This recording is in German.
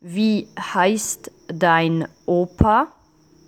Wie heißt dein Opa?